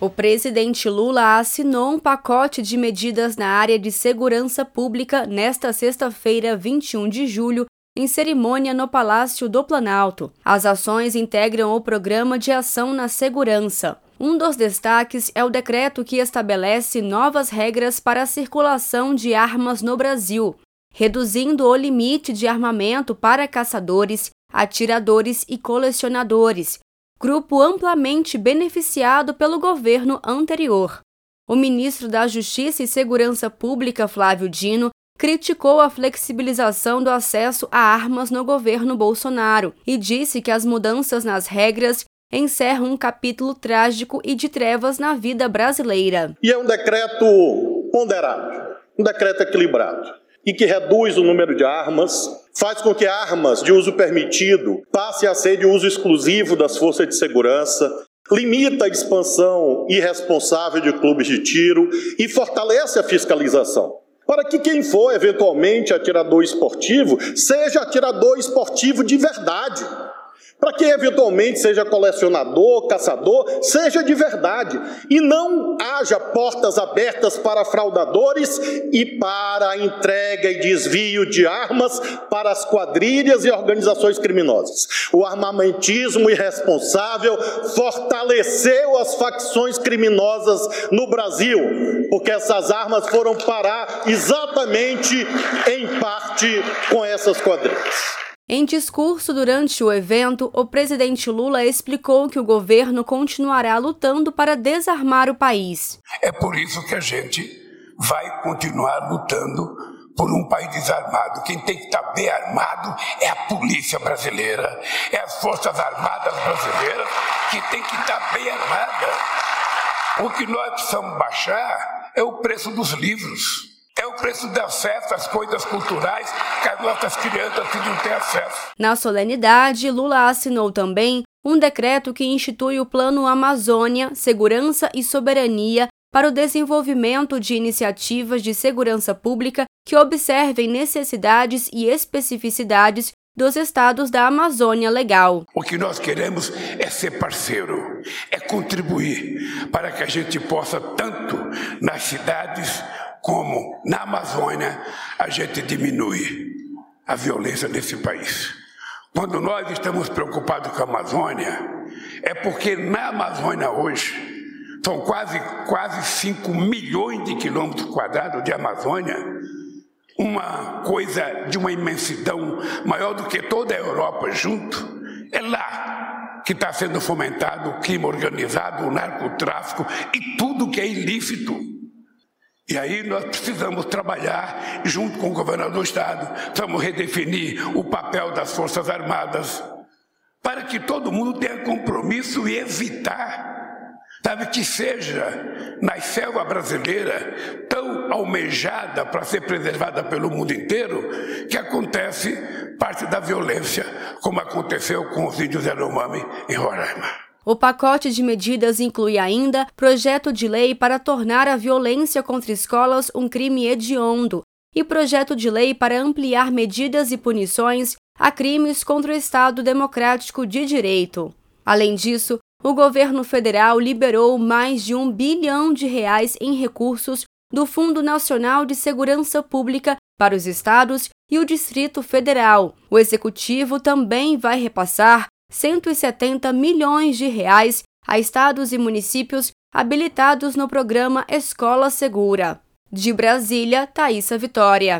O presidente Lula assinou um pacote de medidas na área de segurança pública nesta sexta-feira, 21 de julho, em cerimônia no Palácio do Planalto. As ações integram o Programa de Ação na Segurança. Um dos destaques é o decreto que estabelece novas regras para a circulação de armas no Brasil, reduzindo o limite de armamento para caçadores, atiradores e colecionadores, grupo amplamente beneficiado pelo governo anterior. O ministro da Justiça e Segurança Pública, Flávio Dino, criticou a flexibilização do acesso a armas no governo Bolsonaro e disse que as mudanças nas regras encerram um capítulo trágico e de trevas na vida brasileira. E é um decreto ponderado, um decreto equilibrado e que reduz o número de armas, faz com que armas de uso permitido passem a ser de uso exclusivo das forças de segurança, limita a expansão irresponsável de clubes de tiro e fortalece a fiscalização para que quem for eventualmente atirador esportivo seja atirador esportivo de verdade. Para quem eventualmente seja colecionador, caçador, seja de verdade. E não haja portas abertas para fraudadores e para a entrega e desvio de armas para as quadrilhas e organizações criminosas. O armamentismo irresponsável fortaleceu as facções criminosas no Brasil, porque essas armas foram parar exatamente em parte com essas quadrilhas. Em discurso durante o evento, o presidente Lula explicou que o governo continuará lutando para desarmar o país. É por isso que a gente vai continuar lutando por um país desarmado. Quem tem que estar bem armado é a polícia brasileira, é as Forças Armadas brasileiras que tem que estar bem armada. O que nós precisamos baixar é o preço dos livros. Preço de acesso às coisas culturais que as nossas crianças não têm acesso. Na solenidade, Lula assinou também um decreto que institui o Plano Amazônia, Segurança e Soberania para o desenvolvimento de iniciativas de segurança pública que observem necessidades e especificidades dos estados da Amazônia Legal. O que nós queremos é ser parceiro, é contribuir para que a gente possa, tanto nas cidades como na Amazônia a gente diminui a violência nesse país. Quando nós estamos preocupados com a Amazônia, é porque na Amazônia hoje são quase, quase 5 milhões de quilômetros quadrados de Amazônia, uma coisa de uma imensidão maior do que toda a Europa junto. É lá que está sendo fomentado o crime organizado, o narcotráfico e tudo que é ilícito. E aí nós precisamos trabalhar junto com o governador do Estado, precisamos redefinir o papel das Forças Armadas, para que todo mundo tenha compromisso e evitar, sabe, que seja na selva brasileira tão almejada para ser preservada pelo mundo inteiro, que acontece parte da violência, como aconteceu com os índios Yanomami em Roraima. O pacote de medidas inclui ainda projeto de lei para tornar a violência contra escolas um crime hediondo e projeto de lei para ampliar medidas e punições a crimes contra o Estado Democrático de Direito. Além disso, o governo federal liberou mais de um bilhão de reais em recursos do Fundo Nacional de Segurança Pública para os estados e o Distrito Federal. O executivo também vai repassar 170 milhões de reais a estados e municípios habilitados no programa Escola Segura. De Brasília, Thaisa Vitória.